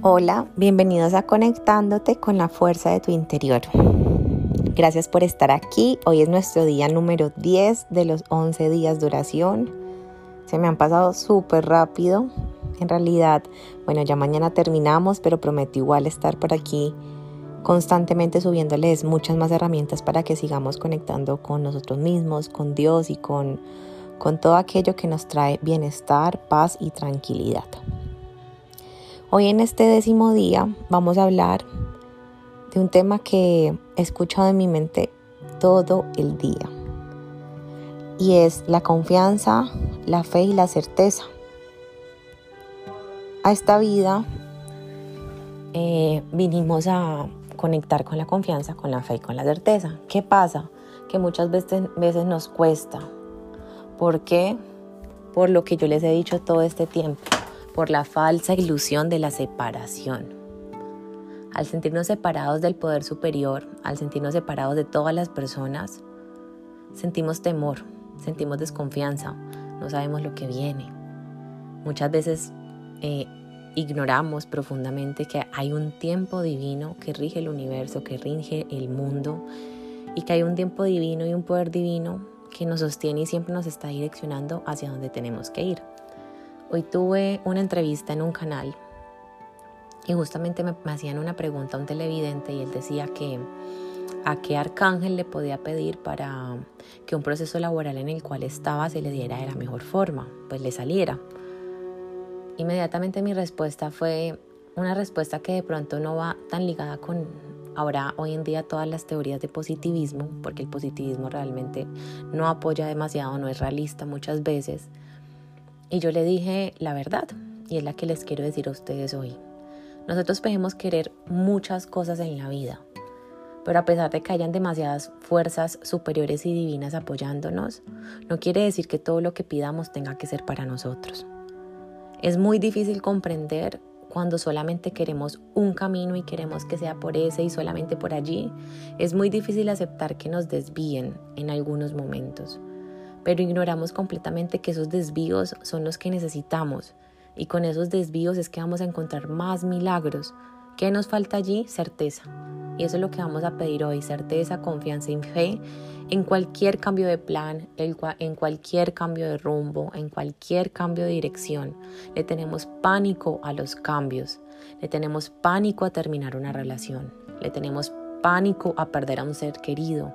Hola, bienvenidos a Conectándote con la fuerza de tu interior. Gracias por estar aquí. Hoy es nuestro día número 10 de los 11 días duración. Se me han pasado súper rápido. En realidad, bueno, ya mañana terminamos, pero prometo igual estar por aquí constantemente subiéndoles muchas más herramientas para que sigamos conectando con nosotros mismos, con Dios y con, con todo aquello que nos trae bienestar, paz y tranquilidad. Hoy en este décimo día vamos a hablar de un tema que he escuchado en mi mente todo el día y es la confianza, la fe y la certeza. A esta vida eh, vinimos a conectar con la confianza, con la fe y con la certeza. ¿Qué pasa? Que muchas veces, veces nos cuesta. ¿Por qué? Por lo que yo les he dicho todo este tiempo por la falsa ilusión de la separación. Al sentirnos separados del poder superior, al sentirnos separados de todas las personas, sentimos temor, sentimos desconfianza, no sabemos lo que viene. Muchas veces eh, ignoramos profundamente que hay un tiempo divino que rige el universo, que rige el mundo y que hay un tiempo divino y un poder divino que nos sostiene y siempre nos está direccionando hacia donde tenemos que ir. Hoy tuve una entrevista en un canal y justamente me, hacían una pregunta a un televidente y él decía que a qué arcángel le podía pedir para que un proceso laboral en el cual estaba se le diera de la mejor forma, pues le saliera. Inmediatamente mi respuesta fue una respuesta que de pronto no va tan ligada con ahora hoy en día todas las teorías de positivismo, porque el positivismo realmente no apoya demasiado, no es realista muchas veces, y yo le dije la verdad, y es la que les quiero decir a ustedes hoy. Nosotros podemos querer muchas cosas en la vida, pero a pesar de que hayan demasiadas fuerzas superiores y divinas apoyándonos, no quiere decir que todo lo que pidamos tenga que ser para nosotros. Es muy difícil comprender cuando solamente queremos un camino y queremos que sea por ese y solamente por allí. Es muy difícil aceptar que nos desvíen en algunos momentos pero ignoramos completamente que esos desvíos son los que necesitamos y con esos desvíos es que vamos a encontrar más milagros. ¿Qué nos falta allí? Certeza. Y eso es lo que vamos a pedir hoy, certeza, confianza y fe en cualquier cambio de plan, en cualquier cambio de rumbo, en cualquier cambio de dirección. Le tenemos pánico a los cambios, le tenemos pánico a terminar una relación, le tenemos pánico a perder a un ser querido.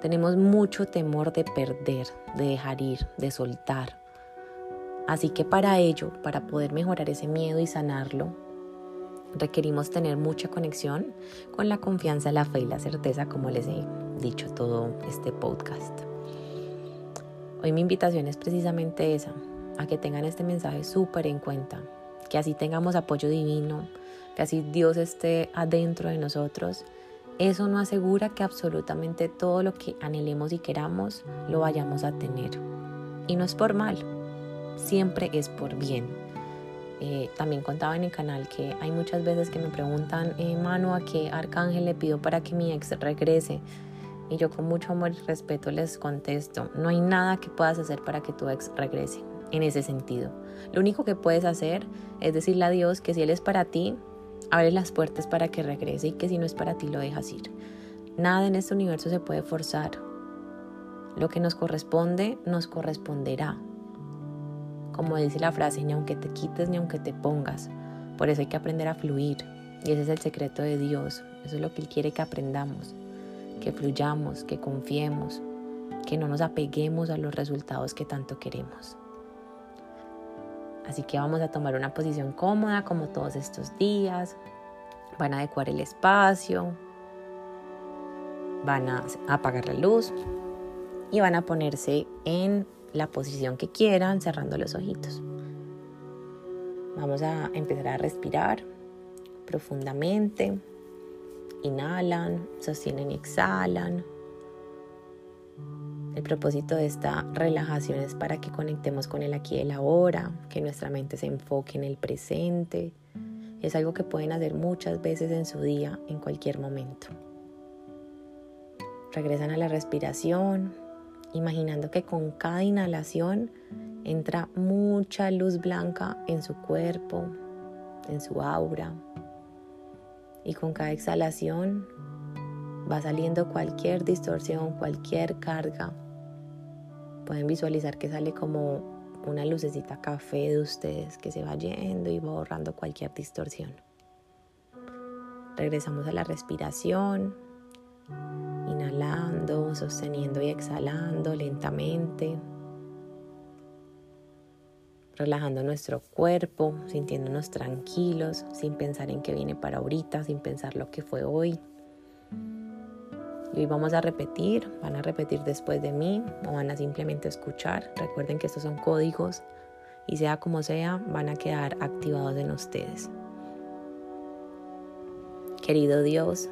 Tenemos mucho temor de perder, de dejar ir, de soltar. Así que para ello, para poder mejorar ese miedo y sanarlo, requerimos tener mucha conexión con la confianza, la fe y la certeza, como les he dicho todo este podcast. Hoy mi invitación es precisamente esa, a que tengan este mensaje súper en cuenta, que así tengamos apoyo divino, que así Dios esté adentro de nosotros eso no asegura que absolutamente todo lo que anhelemos y queramos lo vayamos a tener. Y no es por mal, siempre es por bien. Eh, también contaba en el canal que hay muchas veces que me preguntan, eh, mano, ¿a qué arcángel le pido para que mi ex regrese? Y yo con mucho amor y respeto les contesto, no hay nada que puedas hacer para que tu ex regrese en ese sentido. Lo único que puedes hacer es decirle a Dios que si Él es para ti, abre las puertas para que regrese y que si no es para ti lo dejas ir. Nada en este universo se puede forzar. Lo que nos corresponde, nos corresponderá. Como dice la frase, ni aunque te quites ni aunque te pongas. Por eso hay que aprender a fluir. Y ese es el secreto de Dios. Eso es lo que Él quiere que aprendamos. Que fluyamos, que confiemos, que no nos apeguemos a los resultados que tanto queremos. Así que vamos a tomar una posición cómoda como todos estos días. Van a adecuar el espacio. Van a apagar la luz. Y van a ponerse en la posición que quieran, cerrando los ojitos. Vamos a empezar a respirar profundamente. Inhalan, sostienen y exhalan. El propósito de esta relajación es para que conectemos con el aquí y el ahora, que nuestra mente se enfoque en el presente. Es algo que pueden hacer muchas veces en su día, en cualquier momento. Regresan a la respiración, imaginando que con cada inhalación entra mucha luz blanca en su cuerpo, en su aura. Y con cada exhalación va saliendo cualquier distorsión, cualquier carga. Pueden visualizar que sale como una lucecita café de ustedes que se va yendo y va borrando cualquier distorsión. Regresamos a la respiración, inhalando, sosteniendo y exhalando lentamente, relajando nuestro cuerpo, sintiéndonos tranquilos, sin pensar en qué viene para ahorita, sin pensar lo que fue hoy. Y vamos a repetir, van a repetir después de mí o van a simplemente escuchar. Recuerden que estos son códigos y sea como sea, van a quedar activados en ustedes. Querido Dios,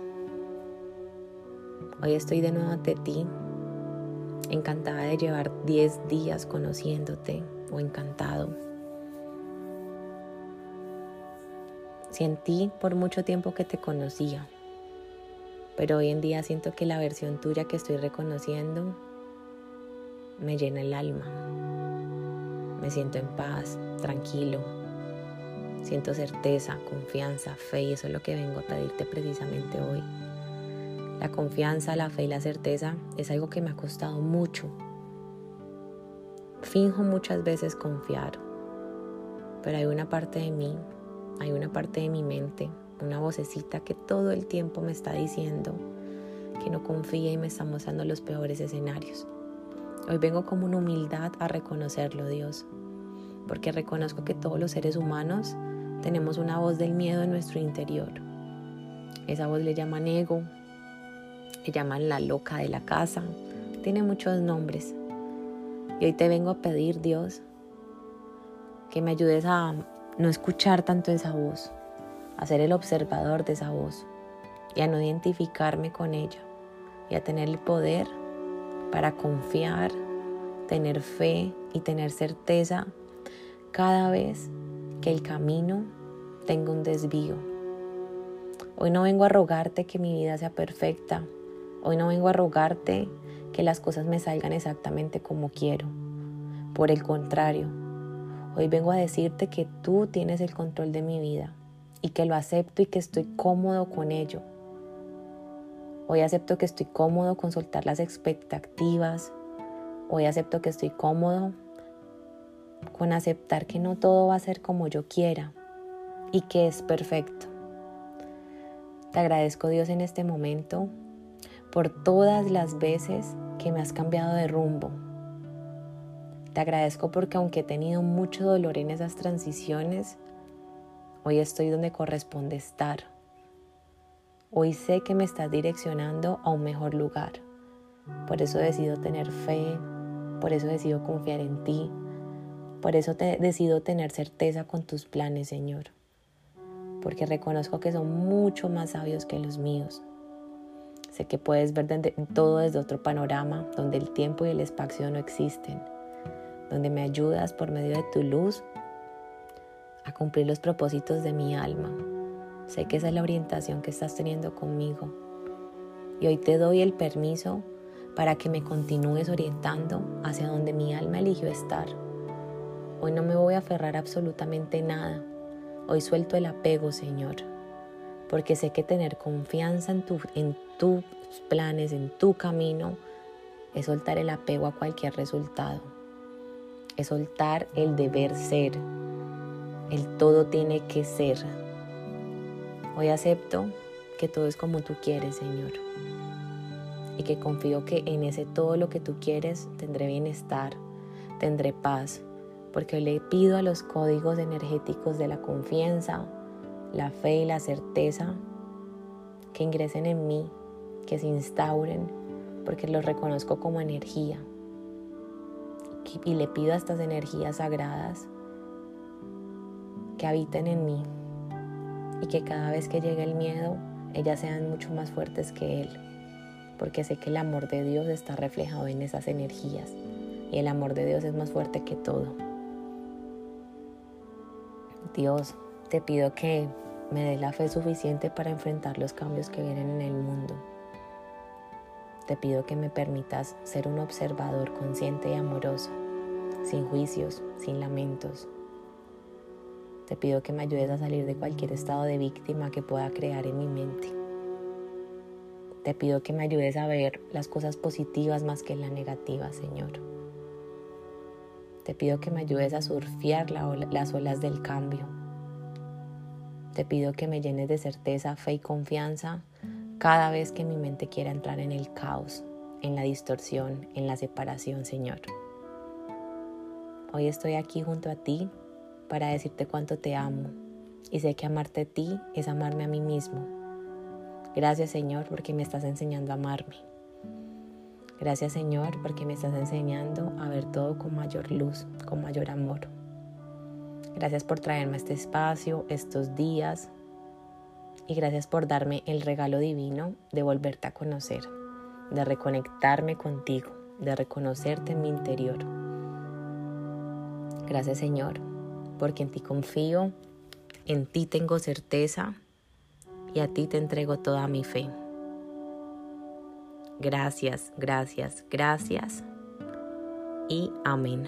hoy estoy de nuevo ante ti, encantada de llevar 10 días conociéndote o encantado. Sentí por mucho tiempo que te conocía pero hoy en día siento que la versión tuya que estoy reconociendo me llena el alma. Me siento en paz, tranquilo. Siento certeza, confianza, fe y eso es lo que vengo a pedirte precisamente hoy. La confianza, la fe y la certeza es algo que me ha costado mucho. Finjo muchas veces confiar, pero hay una parte de mí, hay una parte de mi mente una vocecita que todo el tiempo me está diciendo que no confía y me está mostrando los peores escenarios. Hoy vengo como una humildad a reconocerlo, Dios, porque reconozco que todos los seres humanos tenemos una voz del miedo en nuestro interior. Esa voz le llaman ego, le llaman la loca de la casa, tiene muchos nombres. Y hoy te vengo a pedir, Dios, que me ayudes a no escuchar tanto esa voz, a ser el observador de esa voz y a no identificarme con ella y a tener el poder para confiar, tener fe y tener certeza cada vez que el camino tenga un desvío. Hoy no vengo a rogarte que mi vida sea perfecta. Hoy no vengo a rogarte que las cosas me salgan exactamente como quiero. Por el contrario, hoy vengo a decirte que tú tienes el control de mi vida y que lo acepto y que estoy cómodo con ello. Hoy acepto que estoy cómodo con soltar las expectativas. Hoy acepto que estoy cómodo con aceptar que no todo va a ser como yo quiera y que es perfecto. Te agradezco Dios en este momento por todas las veces que me has cambiado de rumbo. Te agradezco porque aunque he tenido mucho dolor en esas transiciones, Hoy estoy donde corresponde estar. Hoy sé que me estás direccionando a un mejor lugar. Por eso decido tener fe, por eso decido confiar en ti, por eso te decido tener certeza con tus planes, Señor. Porque reconozco que son mucho más sabios que los míos. Sé que puedes ver todo desde otro panorama, donde el tiempo y el espacio no existen, donde me ayudas por medio de tu luz a cumplir los propósitos de mi alma. Sé que esa es la orientación que estás teniendo conmigo. Y hoy te doy el permiso para que me continúes orientando hacia donde mi alma eligió estar. Hoy no me voy a aferrar absolutamente nada. Hoy suelto el apego, Señor, porque sé que tener confianza en, tu, en tus planes, en tu camino, es soltar el apego a cualquier resultado. Es soltar el deber ser, el todo tiene que ser. Hoy acepto que todo es como tú quieres, Señor. Y que confío que en ese todo lo que tú quieres tendré bienestar, tendré paz, porque le pido a los códigos energéticos de la confianza, la fe y la certeza que ingresen en mí, que se instauren, porque los reconozco como energía. Y le pido a estas energías sagradas que habiten en mí y que cada vez que llegue el miedo, ellas sean mucho más fuertes que Él, porque sé que el amor de Dios está reflejado en esas energías y el amor de Dios es más fuerte que todo. Dios, te pido que me dé la fe suficiente para enfrentar los cambios que vienen en el mundo. Te pido que me permitas ser un observador consciente y amoroso, sin juicios, sin lamentos, Te pido que me ayudes a salir de cualquier estado de víctima que pueda crear en mi mente. Te pido que me ayudes a ver las cosas positivas más que las negativas, Señor. Te pido que me ayudes a surfear las olas del cambio. Te pido que me llenes de certeza, fe y confianza cada vez que mi mente quiera entrar en el caos, en la distorsión, en la separación, Señor. Hoy estoy aquí junto a ti para decirte cuánto te amo y sé que amarte a ti es amarme a mí mismo Gracias Señor porque me estás enseñando a amarme. Gracias Señor porque me estás enseñando a ver todo con mayor luz, con mayor amor. Gracias por traerme este espacio, estos días. Y gracias por darme el regalo divino de volverte a conocer, de reconectarme contigo, de reconocerte en mi interior. Gracias Señor, porque en ti confío, en ti tengo certeza y a ti te entrego toda mi fe. Gracias, gracias, gracias y amén.